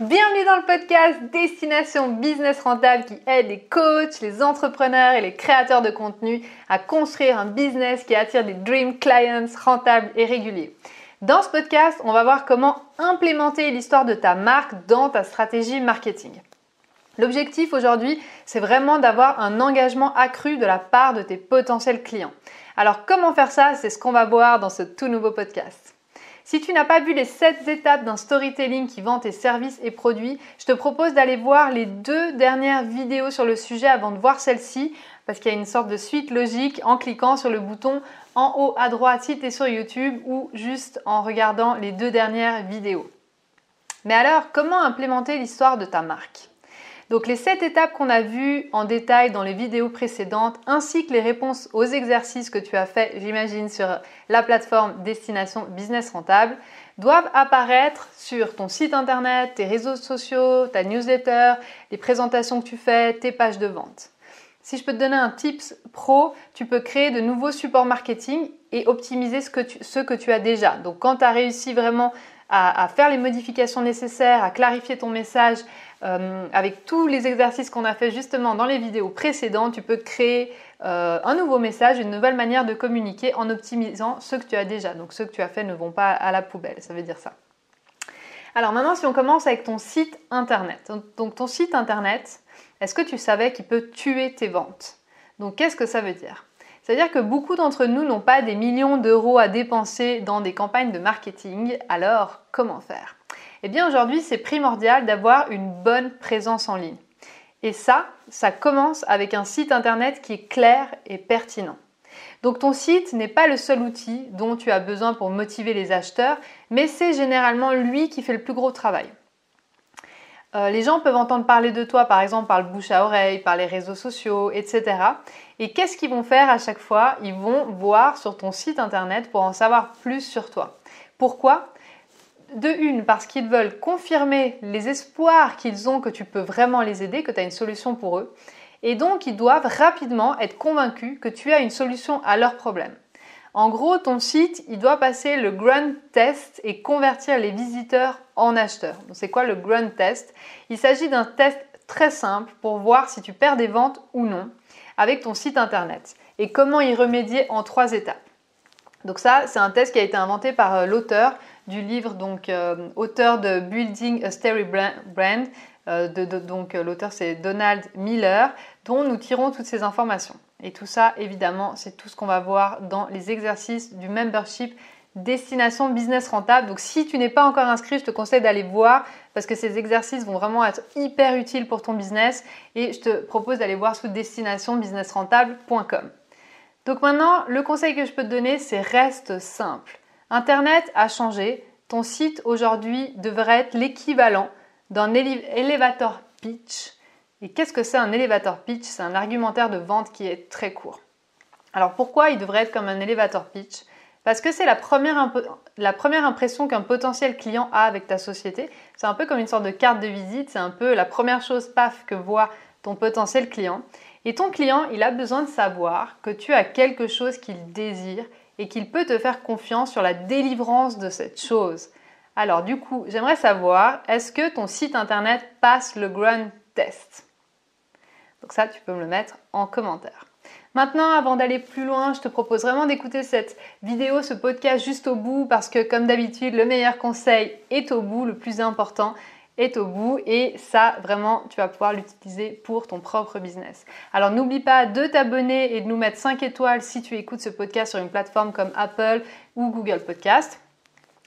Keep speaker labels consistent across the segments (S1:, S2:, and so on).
S1: Bienvenue dans le podcast Destination Business Rentable qui aide les coachs, les entrepreneurs et les créateurs de contenu à construire un business qui attire des dream clients rentables et réguliers. Dans ce podcast, on va voir comment implémenter l'histoire de ta marque dans ta stratégie marketing. L'objectif aujourd'hui, c'est vraiment d'avoir un engagement accru de la part de tes potentiels clients. Alors comment faire ça? C'est ce qu'on va voir dans ce tout nouveau podcast. Si tu n'as pas vu les 7 étapes d'un storytelling qui vend tes services et produits, je te propose d'aller voir les deux dernières vidéos sur le sujet avant de voir celle-ci, parce qu'il y a une sorte de suite logique en cliquant sur le bouton en haut à droite si tu es sur YouTube ou juste en regardant les deux dernières vidéos. Mais alors, comment implémenter l'histoire de ta marque? Donc les 7 étapes qu'on a vues en détail dans les vidéos précédentes, ainsi que les réponses aux exercices que tu as fait, j'imagine, sur la plateforme Destination Business Rentable, doivent apparaître sur ton site internet, tes réseaux sociaux, ta newsletter, les présentations que tu fais, tes pages de vente. Si je peux te donner un tips pro, tu peux créer de nouveaux supports marketing et optimiser ce que tu, ce que tu as déjà. Donc quand tu as réussi vraiment à, faire les modifications nécessaires, à clarifier ton message, euh, avec tous les exercices qu'on a fait justement dans les vidéos précédentes, tu peux créer euh, un nouveau message, une nouvelle manière de communiquer en optimisant ceux que tu as déjà. Donc ceux que tu as fait ne vont pas à la poubelle, ça veut dire ça. Alors maintenant, si on commence avec ton site internet. Donc ton site internet, est-ce que tu savais qu'il peut tuer tes ventes? Donc qu'est-ce que ça veut dire? C'est-à-dire que beaucoup d'entre nous n'ont pas des millions d'euros à dépenser dans des campagnes de marketing, alors comment faire? Eh bien aujourd'hui c'est primordial d'avoir une bonne présence en ligne. Et ça, ça commence avec un site internet qui est clair et pertinent. Donc ton site n'est pas le seul outil dont tu as besoin pour motiver les acheteurs, mais c'est généralement lui qui fait le plus gros travail. Euh, les gens peuvent entendre parler de toi, par exemple, par le bouche à oreille, par les réseaux sociaux, etc. Et qu'est-ce qu'ils vont faire à chaque fois? Ils vont voir sur ton site internet pour en savoir plus sur toi. Pourquoi? De une, parce qu'ils veulent confirmer les espoirs qu'ils ont que tu peux vraiment les aider, que tu as une solution pour eux. Et donc, ils doivent rapidement être convaincus que tu as une solution à leurs problèmes. En gros, ton site, il doit passer le Grunt Test et convertir les visiteurs en acheteurs. c'est quoi le Grunt Test? Il s'agit d'un test très simple pour voir si tu perds des ventes ou non avec ton site internet et comment y remédier en trois étapes. Donc ça, c'est un test qui a été inventé par euh, l'auteur du livre, donc euh, auteur de Building a Story Brand. Euh, donc l'auteur c'est Donald Miller, dont nous tirons toutes ces informations. Et tout ça, évidemment, c'est tout ce qu'on va voir dans les exercices du membership Destination Business Rentable. Donc si tu n'es pas encore inscrit, je te conseille d'aller voir parce que ces exercices vont vraiment être hyper utiles pour ton business et je te propose d'aller voir sous destinationbusinessrentable.com. Donc maintenant, le conseil que je peux te donner, c'est reste simple. Internet a changé. Ton site aujourd'hui devrait être l'équivalent d'un elevator pitch et qu'est-ce que c'est un elevator pitch? C'est un argumentaire de vente qui est très court. Alors pourquoi il devrait être comme un elevator pitch? Parce que c'est la première, la première impression qu'un potentiel client a avec ta société. C'est un peu comme une sorte de carte de visite, c'est un peu la première chose, paf, que voit ton potentiel client. Et ton client, il a besoin de savoir que tu as quelque chose qu'il désire et qu'il peut te faire confiance sur la délivrance de cette chose. Alors du coup, j'aimerais savoir, est-ce que ton site internet passe le Grand Test? Donc ça, tu peux me le mettre en commentaire. Maintenant, avant d'aller plus loin, je te propose vraiment d'écouter cette vidéo, ce podcast juste au bout, parce que comme d'habitude, le meilleur conseil est au bout, le plus important est au bout et ça vraiment tu vas pouvoir l'utiliser pour ton propre business. Alors n'oublie pas de t'abonner et de nous mettre 5 étoiles si tu écoutes ce podcast sur une plateforme comme Apple ou Google Podcast.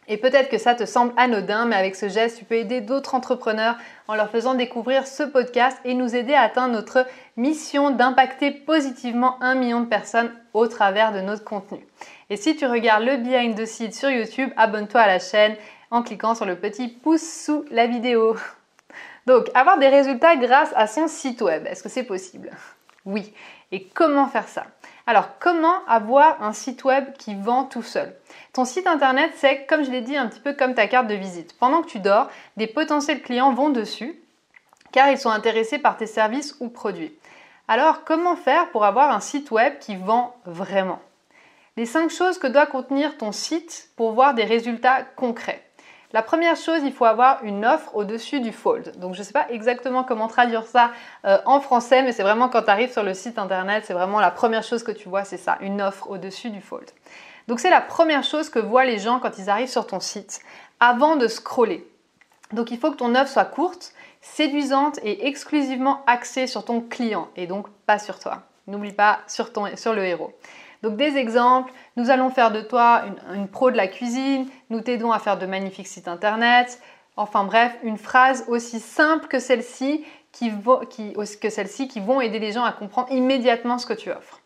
S1: Et peut-être que ça te semble anodin, mais avec ce geste, tu peux aider d'autres entrepreneurs en leur faisant découvrir ce podcast et nous aider à atteindre notre mission d'impacter positivement un million de personnes au travers de notre contenu. Et si tu regardes le behind the scenes sur YouTube, abonne-toi à la chaîne en cliquant sur le petit pouce sous la vidéo. Donc, avoir des résultats grâce à son site web, est-ce que c'est possible? Oui. Et comment faire ça? Alors, comment avoir un site web qui vend tout seul? Ton site internet, c'est, comme je l'ai dit, un petit peu comme ta carte de visite. Pendant que tu dors, des potentiels clients vont dessus car ils sont intéressés par tes services ou produits. Alors, comment faire pour avoir un site web qui vend vraiment? Les 5 choses que doit contenir ton site pour voir des résultats concrets. La première chose, il faut avoir une offre au-dessus du fold. Donc je ne sais pas exactement comment traduire ça euh, en français, mais c'est vraiment quand tu arrives sur le site internet, c'est vraiment la première chose que tu vois, c'est ça, une offre au-dessus du fold. Donc c'est la première chose que voient les gens quand ils arrivent sur ton site, avant de scroller. Donc il faut que ton offre soit courte, séduisante et exclusivement axée sur ton client et donc pas sur toi. N'oublie pas sur, sur le héros. Donc des exemples, nous allons faire de toi une, pro de la cuisine, nous t'aidons à faire de magnifiques sites internet, enfin bref, une phrase aussi simple que celle-ci qui, que celle-ci qui vont aider les gens à comprendre immédiatement ce que tu offres.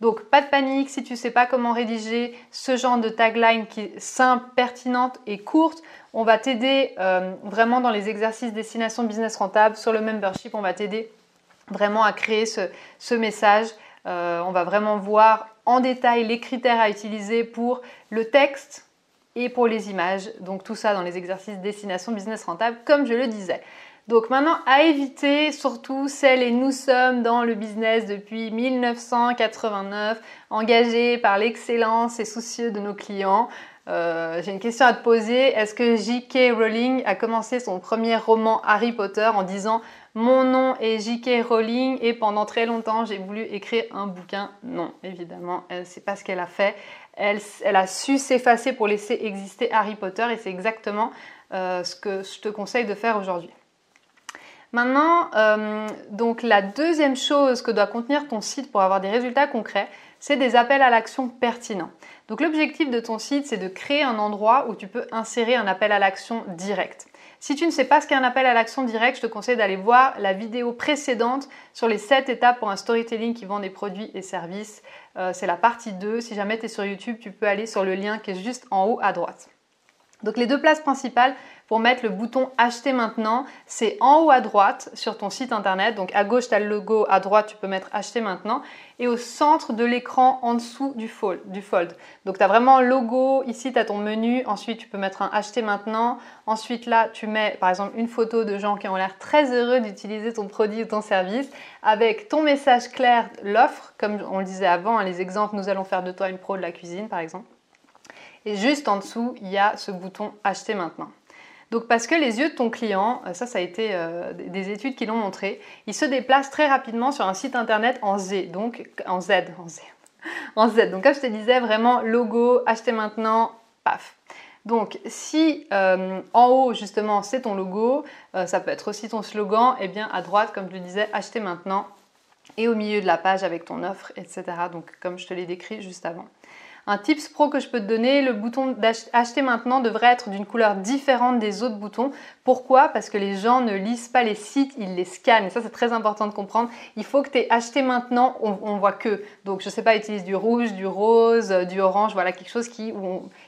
S1: Donc pas de panique si tu ne sais pas comment rédiger ce genre de tagline qui est simple, pertinente et courte. On va t'aider euh, vraiment dans les exercices destination business rentable sur le membership. On va t'aider vraiment à créer ce, message. Euh, on va vraiment voir en détail les critères à utiliser pour le texte et pour les images. Donc tout ça dans les exercices destination business rentable, comme je le disais. Donc maintenant, à éviter, surtout celles et nous sommes dans le business depuis 1989, engagés par l'excellence et soucieux de nos clients. Euh, j'ai une question à te poser. Est-ce que J.K. Rowling a commencé son premier roman Harry Potter en disant mon nom est J.K. Rowling et pendant très longtemps j'ai voulu écrire un bouquin Non, évidemment, c'est pas ce qu'elle a fait. Elle, a su s'effacer pour laisser exister Harry Potter et c'est exactement euh, ce que je te conseille de faire aujourd'hui. Maintenant, euh, donc la deuxième chose que doit contenir ton site pour avoir des résultats concrets, c'est des appels à l'action pertinents. Donc l'objectif de ton site, c'est de créer un endroit où tu peux insérer un appel à l'action direct. Si tu ne sais pas ce qu'est un appel à l'action direct, je te conseille d'aller voir la vidéo précédente sur les 7 étapes pour un storytelling qui vend des produits et services. Euh, c'est la partie 2. Si jamais tu es sur YouTube, tu peux aller sur le lien qui est juste en haut à droite. Donc les deux places principales pour mettre le bouton acheter maintenant, c'est en haut à droite sur ton site internet. Donc à gauche, tu as le logo, à droite, tu peux mettre acheter maintenant. Et au centre de l'écran, en dessous du fold. Donc tu as vraiment le logo, ici tu as ton menu, ensuite tu peux mettre un acheter maintenant. Ensuite là, tu mets par exemple une photo de gens qui ont l'air très heureux d'utiliser ton produit ou ton service avec ton message clair, l'offre, comme on le disait avant, hein, les exemples, nous allons faire de toi une pro de la cuisine par exemple. Et juste en dessous, il y a ce bouton acheter maintenant. Donc parce que les yeux de ton client, euh, ça ça a été euh, des études qui l'ont montré, ils se déplacent très rapidement sur un site internet en Z, donc en Z, en Z. En Z. Donc comme je te disais, vraiment logo, acheter maintenant, paf. Donc si euh, en haut justement c'est ton logo, ça peut être aussi ton slogan, et eh bien à droite comme je le disais, acheter maintenant, et au milieu de la page avec ton offre, etc. Donc comme je te l'ai décrit juste avant. Un tips pro que je peux te donner, le bouton d'acheter maintenant devrait être d'une couleur différente des autres boutons. Pourquoi? Parce que les gens ne lisent pas les sites, ils les scannent. Ça, c'est très important de comprendre. Il faut que tu aies acheté maintenant, on, voit que. Donc, je ne sais pas, utilise du rouge, du rose, euh, du orange, voilà, quelque chose qui,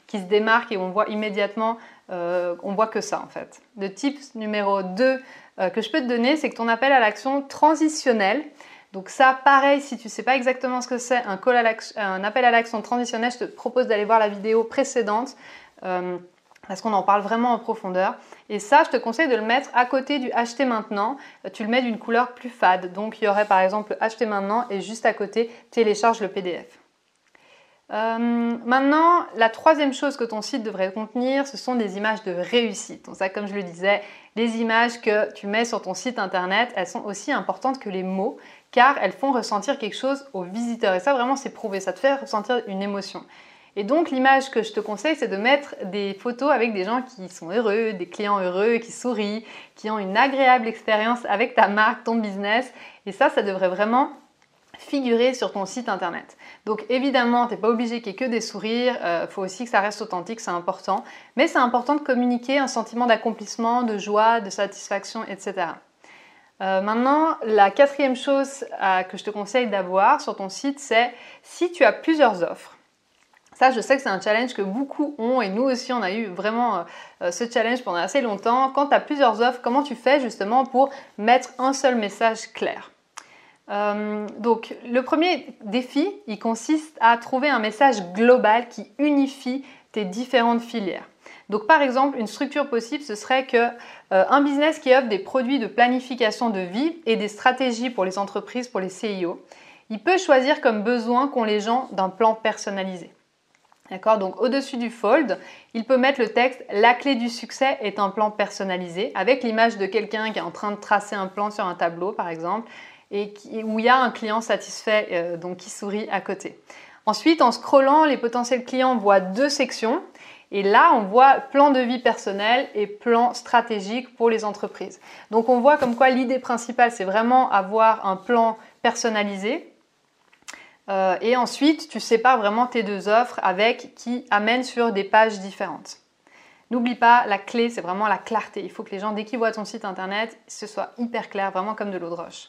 S1: qui se démarque et on voit immédiatement, euh, on voit que ça en fait. Le tips numéro 2 euh, que je peux te donner, c'est que ton appel à l'action transitionnel, donc ça, pareil, si tu ne sais pas exactement ce que c'est, un, appel à l'action transitionnel, je te propose d'aller voir la vidéo précédente euh, parce qu'on en parle vraiment en profondeur. Et ça, je te conseille de le mettre à côté du acheter maintenant. Tu le mets d'une couleur plus fade. Donc il y aurait par exemple acheter maintenant et juste à côté télécharge le PDF. Euh, maintenant, la troisième chose que ton site devrait contenir, ce sont des images de réussite. Donc ça, comme je le disais, les images que tu mets sur ton site internet, elles sont aussi importantes que les mots car elles font ressentir quelque chose aux visiteurs. Et ça, vraiment, c'est prouvé, ça te fait ressentir une émotion. Et donc, l'image que je te conseille, c'est de mettre des photos avec des gens qui sont heureux, des clients heureux, qui sourient, qui ont une agréable expérience avec ta marque, ton business. Et ça, ça devrait vraiment figurer sur ton site internet. Donc évidemment, tu n'es pas obligé qu'il n'y ait que des sourires, euh, faut aussi que ça reste authentique, c'est important. Mais c'est important de communiquer un sentiment d'accomplissement, de joie, de satisfaction, etc. Euh, maintenant, la quatrième chose euh, que je te conseille d'avoir sur ton site, c'est si tu as plusieurs offres. Ça, je sais que c'est un challenge que beaucoup ont et nous aussi, on a eu vraiment ce challenge pendant assez longtemps. Quand tu as plusieurs offres, comment tu fais justement pour mettre un seul message clair? Donc le premier défi, il consiste à trouver un message global qui unifie tes différentes filières. Donc par exemple, une structure possible, ce serait que euh, un business qui offre des produits de planification de vie et des stratégies pour les entreprises, pour les CIO, il peut choisir comme besoin qu'ont les gens d'un plan personnalisé. D'accord? Donc au-dessus du fold, il peut mettre le texte La clé du succès est un plan personnalisé avec l'image de quelqu'un qui est en train de tracer un plan sur un tableau par exemple et où il y a un client satisfait euh, donc qui sourit à côté. Ensuite, en scrollant, les potentiels clients voient deux sections et là, on voit plan de vie personnel et plan stratégique pour les entreprises. Donc on voit comme quoi l'idée principale, c'est vraiment avoir un plan personnalisé euh, et ensuite, tu sépares vraiment tes deux offres avec qui amènent sur des pages différentes. N'oublie pas, la clé, c'est vraiment la clarté. Il faut que les gens, dès qu'ils voient ton site internet, ce soit hyper clair, vraiment comme de l'eau de roche.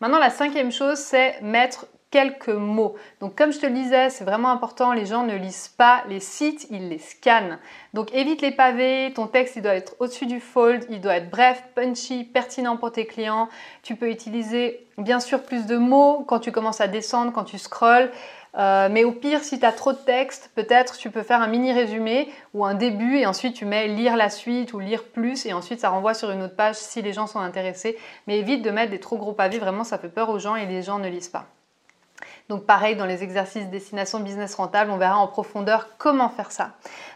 S1: Maintenant, la cinquième chose, c'est mettre quelques mots. Donc comme je te le disais, c'est vraiment important, les gens ne lisent pas les sites, ils les scannent. Donc évite les pavés, ton texte il doit être au-dessus du fold, il doit être bref, punchy, pertinent pour tes clients. Tu peux utiliser bien sûr plus de mots quand tu commences à descendre, quand tu scrolls. Euh, mais au pire, si tu as trop de texte, peut-être tu peux faire un mini résumé ou un début et ensuite tu mets lire la suite ou lire plus et ensuite ça renvoie sur une autre page si les gens sont intéressés. Mais évite de mettre des trop gros pavés, vraiment ça fait peur aux gens et les gens ne lisent pas. Donc pareil, dans les exercices destination business rentable, on verra en profondeur comment faire ça.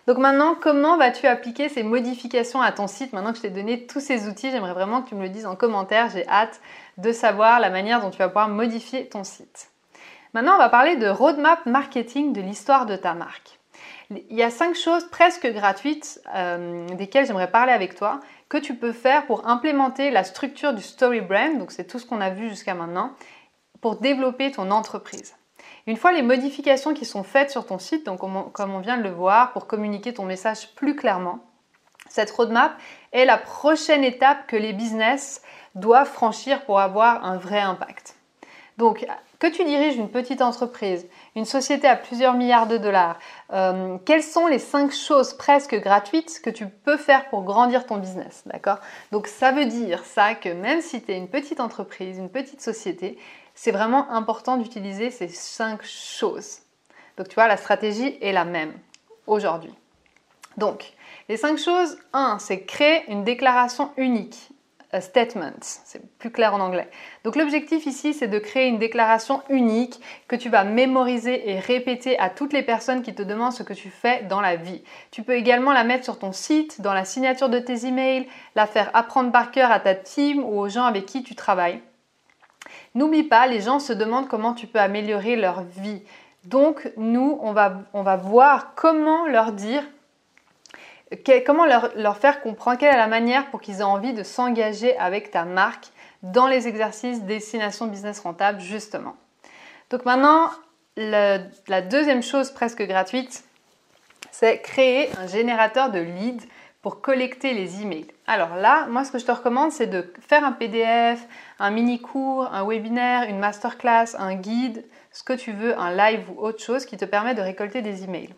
S1: Donc maintenant, comment vas-tu appliquer ces modifications à ton site? Maintenant que je t'ai donné tous ces outils, j'aimerais vraiment que tu me le dises en commentaire. J'ai hâte de savoir la manière dont tu vas pouvoir modifier ton site. Maintenant, on va parler de roadmap marketing de l'histoire de ta marque. Il y a cinq choses presque gratuites euh, desquelles j'aimerais parler avec toi que tu peux faire pour implémenter la structure du story brand. Donc c'est tout ce qu'on a vu jusqu'à maintenant pour développer ton entreprise. Une fois les modifications qui sont faites sur ton site, donc comme on vient de le voir, pour communiquer ton message plus clairement, cette roadmap est la prochaine étape que les business doivent franchir pour avoir un vrai impact. Que tu diriges une petite entreprise, une société à plusieurs milliards de dollars, euh, quelles sont les cinq choses presque gratuites que tu peux faire pour grandir ton business, d'accord? Donc ça veut dire ça que même si tu es une petite entreprise, une petite société, c'est vraiment important d'utiliser ces cinq choses. Donc tu vois, la stratégie est la même aujourd'hui. Donc, les cinq choses, un, c'est créer une déclaration unique. Statement, c'est plus clair en anglais. Donc l'objectif ici, c'est de créer une déclaration unique que tu vas mémoriser et répéter à toutes les personnes qui te demandent ce que tu fais dans la vie. Tu peux également la mettre sur ton site, dans la signature de tes emails, la faire apprendre par cœur à ta team ou aux gens avec qui tu travailles. N'oublie pas, les gens se demandent comment tu peux améliorer leur vie. Donc, nous, on va, on va voir comment leur dire, comment leur, faire comprendre? Quelle est la manière pour qu'ils aient envie de s'engager avec ta marque dans les exercices destination business rentable, justement? Donc maintenant, la deuxième chose presque gratuite, c'est créer un générateur de leads pour collecter les emails. Alors là, moi, ce que je te recommande, c'est de faire un PDF, un mini-cours, un webinaire, une masterclass, un guide, ce que tu veux, un live ou autre chose qui te permet de récolter des emails.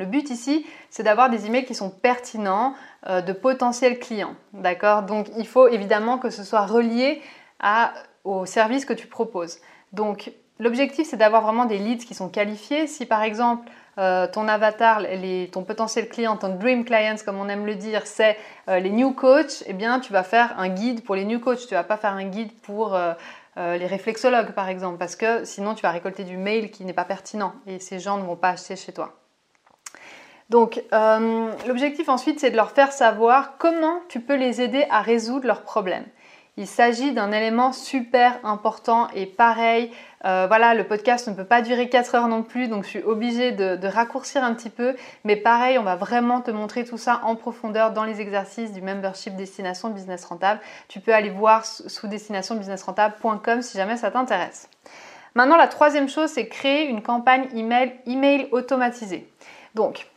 S1: Le but ici, c'est d'avoir des emails qui sont pertinents, euh, de potentiels clients. D'accord? Donc, il faut évidemment que ce soit relié à, au service que tu proposes. Donc, l'objectif, c'est d'avoir vraiment des leads qui sont qualifiés. Si par exemple, euh, ton avatar, ton potentiel client, ton dream clients, comme on aime le dire, c'est euh, les new coachs, eh bien, tu vas faire un guide pour les new coachs. Tu vas pas faire un guide pour les réflexologues, par exemple, parce que sinon, tu vas récolter du mail qui n'est pas pertinent et ces gens ne vont pas acheter chez toi. Donc, l'objectif ensuite, c'est de leur faire savoir comment tu peux les aider à résoudre leurs problèmes. Il s'agit d'un élément super important et pareil, euh, voilà, le podcast ne peut pas durer 4 heures non plus, donc je suis obligée de, raccourcir un petit peu. Mais pareil, on va vraiment te montrer tout ça en profondeur dans les exercices du membership Destination Business Rentable. Tu peux aller voir sous destinationbusinessrentable.com si jamais ça t'intéresse. Maintenant, la troisième chose, c'est créer une campagne email, email automatisée. Donc,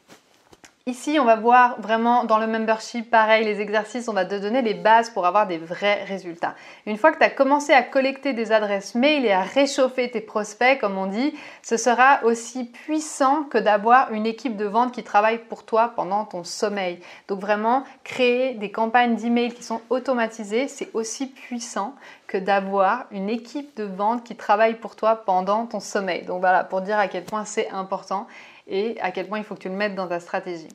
S1: Ici, on va voir vraiment dans le membership, pareil, les exercices, on va te donner les bases pour avoir des vrais résultats. Une fois que tu as commencé à collecter des adresses mail et à réchauffer tes prospects, comme on dit, ce sera aussi puissant que d'avoir une équipe de vente qui travaille pour toi pendant ton sommeil. Donc vraiment, créer des campagnes d'email qui sont automatisées, c'est aussi puissant que d'avoir une équipe de vente qui travaille pour toi pendant ton sommeil. Donc voilà, pour dire à quel point c'est important et à quel point il faut que tu le mettes dans ta stratégie.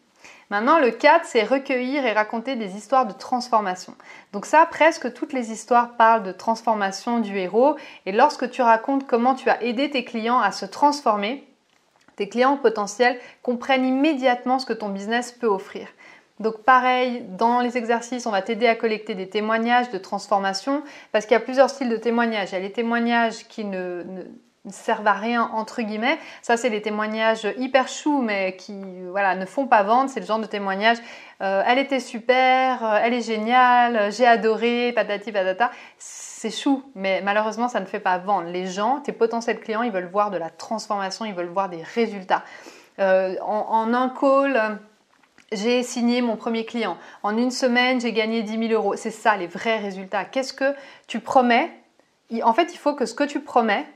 S1: Maintenant, le 4, c'est recueillir et raconter des histoires de transformation. Donc ça, presque toutes les histoires parlent de transformation du héros. Et lorsque tu racontes comment tu as aidé tes clients à se transformer, tes clients potentiels comprennent immédiatement ce que ton business peut offrir. Donc pareil, dans les exercices, on va t'aider à collecter des témoignages de transformation parce qu'il y a plusieurs styles de témoignages. Il y a les témoignages qui ne, servent à rien entre guillemets. Ça, c'est les témoignages hyper choux mais qui voilà ne font pas vendre. C'est le genre de témoignage. Euh, elle était super, euh, elle est géniale, j'ai adoré, patati patata. C'est chou, mais malheureusement, ça ne fait pas vendre. Les gens, tes potentiels clients, ils veulent voir de la transformation, ils veulent voir des résultats. Euh, en, un call j'ai signé mon premier client. En une semaine, j'ai gagné 10 000 euros. C'est ça les vrais résultats. Qu'est-ce que tu promets? En fait, il faut que ce que tu promets,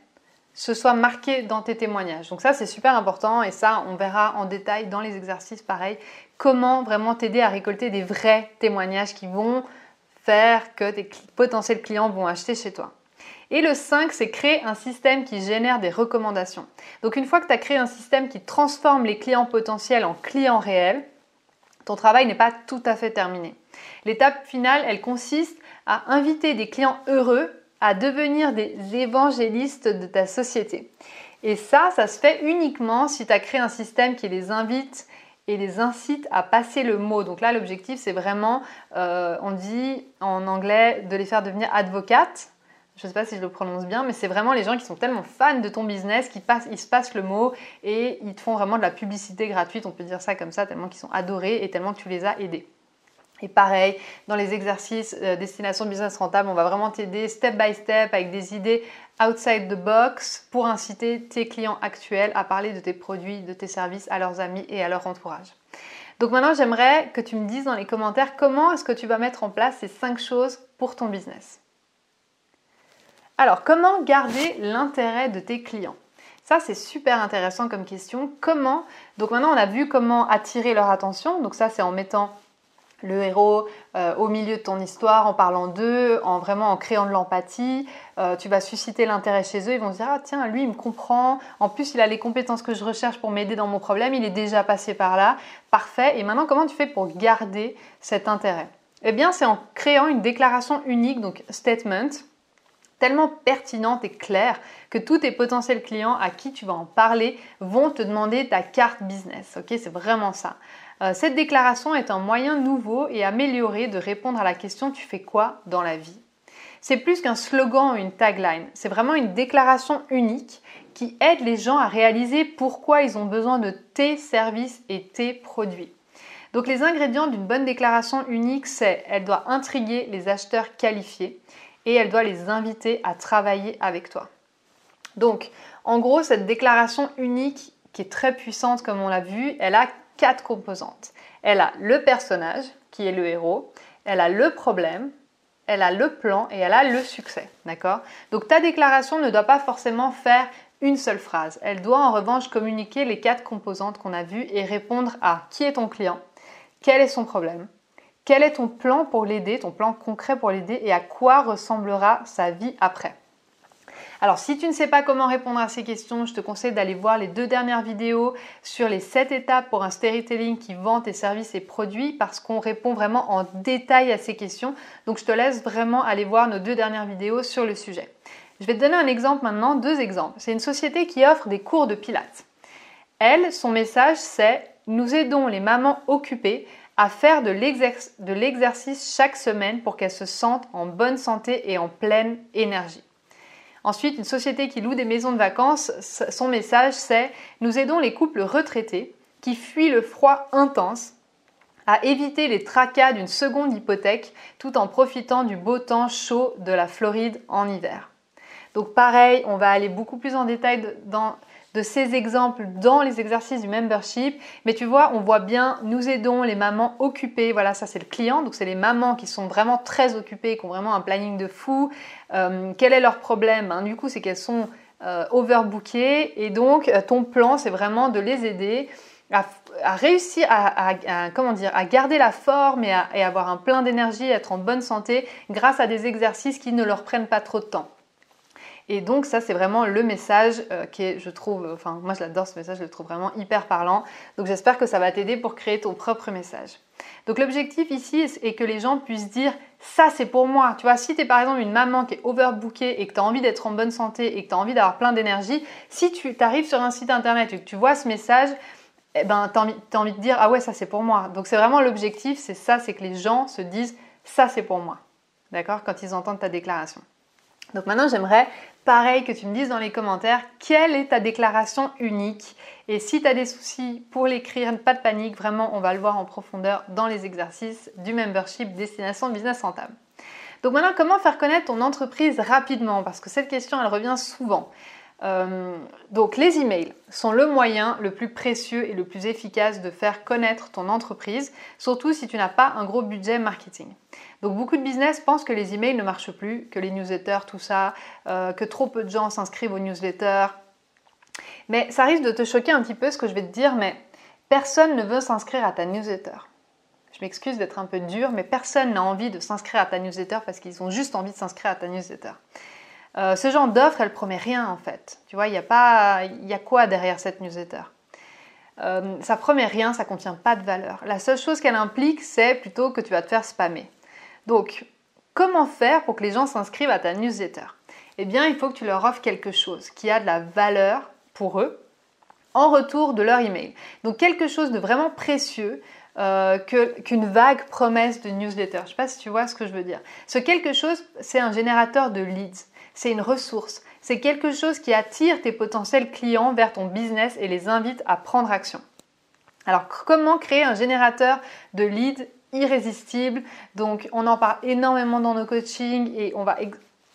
S1: ce soit marqué dans tes témoignages. Donc ça, c'est super important et ça, on verra en détail dans les exercices pareil, comment vraiment t'aider à récolter des vrais témoignages qui vont faire que tes potentiels clients vont acheter chez toi. Et le 5, c'est créer un système qui génère des recommandations. Donc une fois que tu as créé un système qui transforme les clients potentiels en clients réels, ton travail n'est pas tout à fait terminé. L'étape finale, elle consiste à inviter des clients heureux à devenir des évangélistes de ta société. Et ça, ça se fait uniquement si tu as créé un système qui les invite et les incite à passer le mot. Donc là, l'objectif, c'est vraiment, euh, on dit en anglais, de les faire devenir advocates je ne sais pas si je le prononce bien, mais c'est vraiment les gens qui sont tellement fans de ton business qu'ils ils se passent le mot et ils te font vraiment de la publicité gratuite, on peut dire ça comme ça, tellement qu'ils sont adorés et tellement que tu les as aidés. Et pareil, dans les exercices euh, destination business rentable, on va vraiment t'aider step by step avec des idées outside the box pour inciter tes clients actuels à parler de tes produits, de tes services à leurs amis et à leur entourage. Donc maintenant, j'aimerais que tu me dises dans les commentaires comment est-ce que tu vas mettre en place ces cinq choses pour ton business. Alors, comment garder l'intérêt de tes clients? Ça, c'est super intéressant comme question. Comment? Donc maintenant, on a vu comment attirer leur attention. Donc ça, c'est en mettant le héros euh, au milieu de ton histoire, en parlant d'eux, en vraiment en créant de l'empathie. Euh, tu vas susciter l'intérêt chez eux. Ils vont se dire ah tiens, lui, il me comprend. En plus, il a les compétences que je recherche pour m'aider dans mon problème. Il est déjà passé par là. Parfait. Et maintenant, comment tu fais pour garder cet intérêt? Eh bien, c'est en créant une déclaration unique, donc statement tellement pertinente et claire que tous tes potentiels clients à qui tu vas en parler vont te demander ta carte business. Ok, c'est vraiment ça. Euh, cette déclaration est un moyen nouveau et amélioré de répondre à la question tu fais quoi dans la vie? C'est plus qu'un slogan ou une tagline, c'est vraiment une déclaration unique qui aide les gens à réaliser pourquoi ils ont besoin de tes services et tes produits. Donc les ingrédients d'une bonne déclaration unique, c'est elle doit intriguer les acheteurs qualifiés, et elle doit les inviter à travailler avec toi. Donc, en gros, cette déclaration unique qui est très puissante comme on l'a vu, elle a quatre composantes. Elle a le personnage, qui est le héros, elle a le problème, elle a le plan et elle a le succès. D'accord? Donc ta déclaration ne doit pas forcément faire une seule phrase. Elle doit en revanche communiquer les quatre composantes qu'on a vues et répondre à qui est ton client, quel est son problème, quel est ton plan pour l'aider, ton plan concret pour l'aider et à quoi ressemblera sa vie après? Alors si tu ne sais pas comment répondre à ces questions, je te conseille d'aller voir les deux dernières vidéos sur les 7 étapes pour un storytelling qui vend tes services et produits parce qu'on répond vraiment en détail à ces questions. Donc je te laisse vraiment aller voir nos deux dernières vidéos sur le sujet. Je vais te donner un exemple maintenant, deux exemples. C'est une société qui offre des cours de pilates. Elle, son message c'est nous aidons les mamans occupées à faire de l'exercice chaque semaine pour qu'elles se sentent en bonne santé et en pleine énergie. Ensuite, une société qui loue des maisons de vacances, son message c'est Nous aidons les couples retraités qui fuient le froid intense à éviter les tracas d'une seconde hypothèque tout en profitant du beau temps chaud de la Floride en hiver. Donc pareil, on va aller beaucoup plus en détail dans de ces exemples dans les exercices du membership. Mais tu vois, on voit bien, nous aidons les mamans occupées. Voilà, ça c'est le client. Donc c'est les mamans qui sont vraiment très occupées, qui ont vraiment un planning de fou. Euh, quel est leur problème? Hein, Du coup, c'est qu'elles sont euh, overbookées. Et donc, euh, ton plan, c'est vraiment de les aider. À, réussir à, comment dire, à garder la forme et, et avoir un plein d'énergie, être en bonne santé grâce à des exercices qui ne leur prennent pas trop de temps. Et donc ça, c'est vraiment le message euh, qui est, je trouve, enfin moi je l'adore ce message, je le trouve vraiment hyper parlant. Donc j'espère que ça va t'aider pour créer ton propre message. Donc l'objectif ici est que les gens puissent dire ça c'est pour moi. Tu vois, si tu es par exemple une maman qui est overbookée et que tu as envie d'être en bonne santé et que tu as envie d'avoir plein d'énergie, si tu arrives sur un site internet et que tu vois ce message, eh ben, tu as, envie de dire ah ouais ça c'est pour moi. Donc c'est vraiment l'objectif, c'est ça, c'est que les gens se disent ça c'est pour moi. D'accord? Quand ils entendent ta déclaration. Donc maintenant j'aimerais pareil que tu me dises dans les commentaires quelle est ta déclaration unique? Et si tu as des soucis pour l'écrire, pas de panique, vraiment on va le voir en profondeur dans les exercices du membership Destination Business Rentable. Donc maintenant comment faire connaître ton entreprise rapidement? Parce que cette question elle revient souvent. Euh, donc les emails sont le moyen le plus précieux et le plus efficace de faire connaître ton entreprise, surtout si tu n'as pas un gros budget marketing. Donc beaucoup de business pensent que les emails ne marchent plus, que les newsletters, tout ça, euh, que trop peu de gens s'inscrivent aux newsletters. Mais ça risque de te choquer un petit peu ce que je vais te dire, mais personne ne veut s'inscrire à ta newsletter. Je m'excuse d'être un peu dur, mais personne n'a envie de s'inscrire à ta newsletter parce qu'ils ont juste envie de s'inscrire à ta newsletter. Euh, ce genre d'offre, elle promet rien en fait. Tu vois, il y a pas, il y a quoi derrière cette newsletter? Euh, Ça promet rien, ça contient pas de valeur. La seule chose qu'elle implique, c'est plutôt que tu vas te faire spammer. Donc, comment faire pour que les gens s'inscrivent à ta newsletter? Eh bien, il faut que tu leur offres quelque chose qui a de la valeur pour eux en retour de leur email. Donc, quelque chose de vraiment précieux. Euh, qu'une vague promesse de newsletter. Je ne sais pas si tu vois ce que je veux dire. Ce quelque chose, c'est un générateur de leads c'est une ressource, c'est quelque chose qui attire tes potentiels clients vers ton business et les invite à prendre action. Alors comment créer un générateur de leads irrésistible Donc on en parle énormément dans nos coachings et on va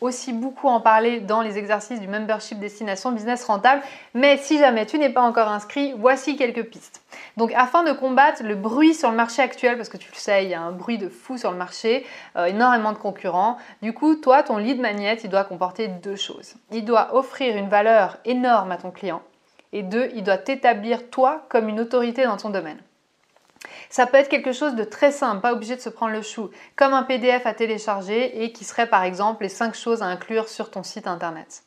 S1: aussi beaucoup en parler dans les exercices du membership destination business rentable. Mais si jamais tu n'es pas encore inscrit, voici quelques pistes. Donc afin de combattre le bruit sur le marché actuel, parce que tu le sais, il y a un bruit de fou sur le marché, euh, énormément de concurrents, du coup, toi, ton lead magnet, il doit comporter deux choses. Il doit offrir une valeur énorme à ton client. Et deux, il doit t'établir toi comme une autorité dans ton domaine. Ça peut être quelque chose de très simple, pas obligé de se prendre le chou, comme un PDF à télécharger et qui serait par exemple les 5 choses à inclure sur ton site internet.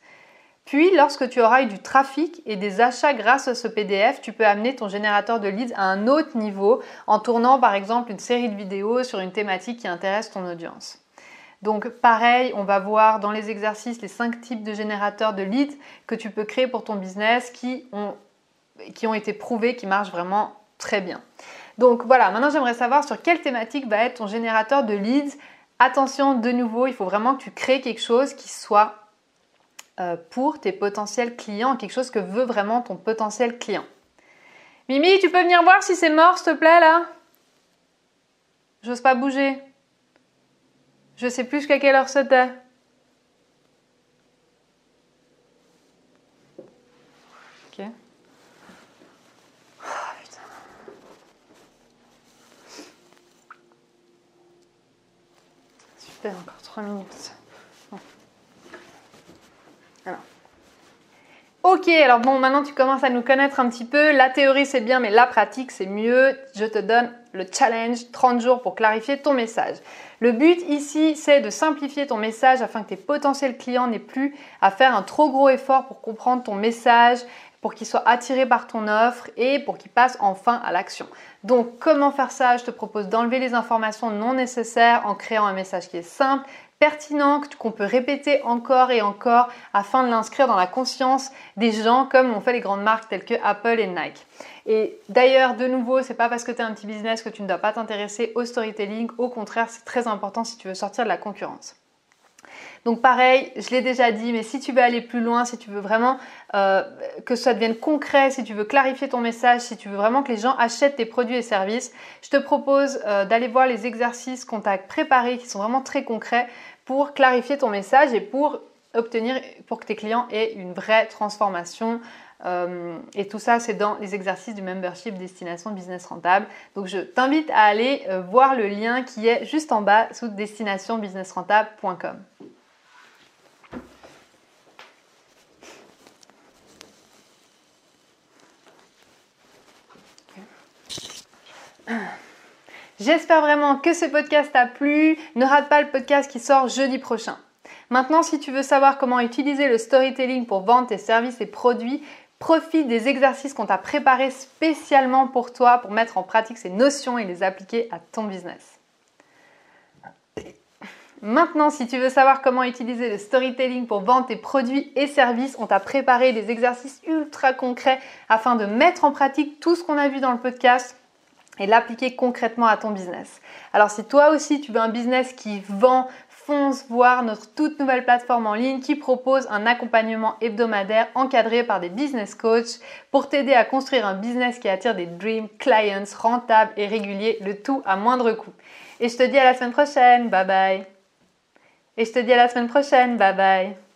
S1: Puis, lorsque tu auras eu du trafic et des achats grâce à ce PDF, tu peux amener ton générateur de leads à un autre niveau en tournant par exemple une série de vidéos sur une thématique qui intéresse ton audience. Donc pareil, on va voir dans les exercices les 5 types de générateurs de leads que tu peux créer pour ton business qui ont, qui ont été prouvés, qui marchent vraiment très bien. Donc voilà, maintenant j'aimerais savoir sur quelle thématique va être ton générateur de leads. Attention, de nouveau, il faut vraiment que tu crées quelque chose qui soit euh, pour tes potentiels clients, quelque chose que veut vraiment ton potentiel client. Mimi, tu peux venir voir si c'est mort, s'il te plaît, là? J'ose pas bouger. Je sais plus jusqu'à quelle heure c'était. Ok. Encore 3 minutes. Ok, alors bon, maintenant tu commences à nous connaître un petit peu. La théorie c'est bien, mais la pratique c'est mieux. Je te donne le challenge 30 jours pour clarifier ton message. Le but ici, c'est de simplifier ton message afin que tes potentiels clients n'aient plus à faire un trop gros effort pour comprendre ton message, pour qu'ils soient attirés par ton offre et pour qu'ils passent enfin à l'action. Donc comment faire ça? Je te propose d'enlever les informations non nécessaires en créant un message qui est simple, pertinent, qu'on peut répéter encore et encore afin de l'inscrire dans la conscience des gens comme l'ont fait les grandes marques telles que Apple et Nike. Et d'ailleurs, de nouveau, c'est pas parce que tu un petit business que tu ne dois pas t'intéresser au storytelling. Au contraire, c'est très important si tu veux sortir de la concurrence. Donc pareil, je l'ai déjà dit, mais si tu veux aller plus loin, si tu veux vraiment euh, que ça devienne concret, si tu veux clarifier ton message, si tu veux vraiment que les gens achètent tes produits et services, je te propose euh, d'aller voir les exercices qu'on t'a préparés qui sont vraiment très concrets pour clarifier ton message et pour obtenir, pour que tes clients aient une vraie transformation. Euh, et tout ça, c'est dans les exercices du membership Destination Business Rentable. Donc, je t'invite à aller voir le lien qui est juste en bas sous destinationbusinessrentable.com. J'espère vraiment que ce podcast t'a plu. Ne rate pas le podcast qui sort jeudi prochain. Maintenant, si tu veux savoir comment utiliser le storytelling pour vendre tes services et produits, profite des exercices qu'on t'a préparés spécialement pour toi pour mettre en pratique ces notions et les appliquer à ton business. Maintenant, si tu veux savoir comment utiliser le storytelling pour vendre tes produits et services, on t'a préparé des exercices ultra concrets afin de mettre en pratique tout ce qu'on a vu dans le podcast et l'appliquer concrètement à ton business. Alors si toi aussi tu veux un business qui vend, fonce voir notre toute nouvelle plateforme en ligne qui propose un accompagnement hebdomadaire encadré par des business coachs pour t'aider à construire un business qui attire des dream clients rentables et réguliers, le tout à moindre coût. Et je te dis à la semaine prochaine, bye bye. Et je te dis à la semaine prochaine, bye bye.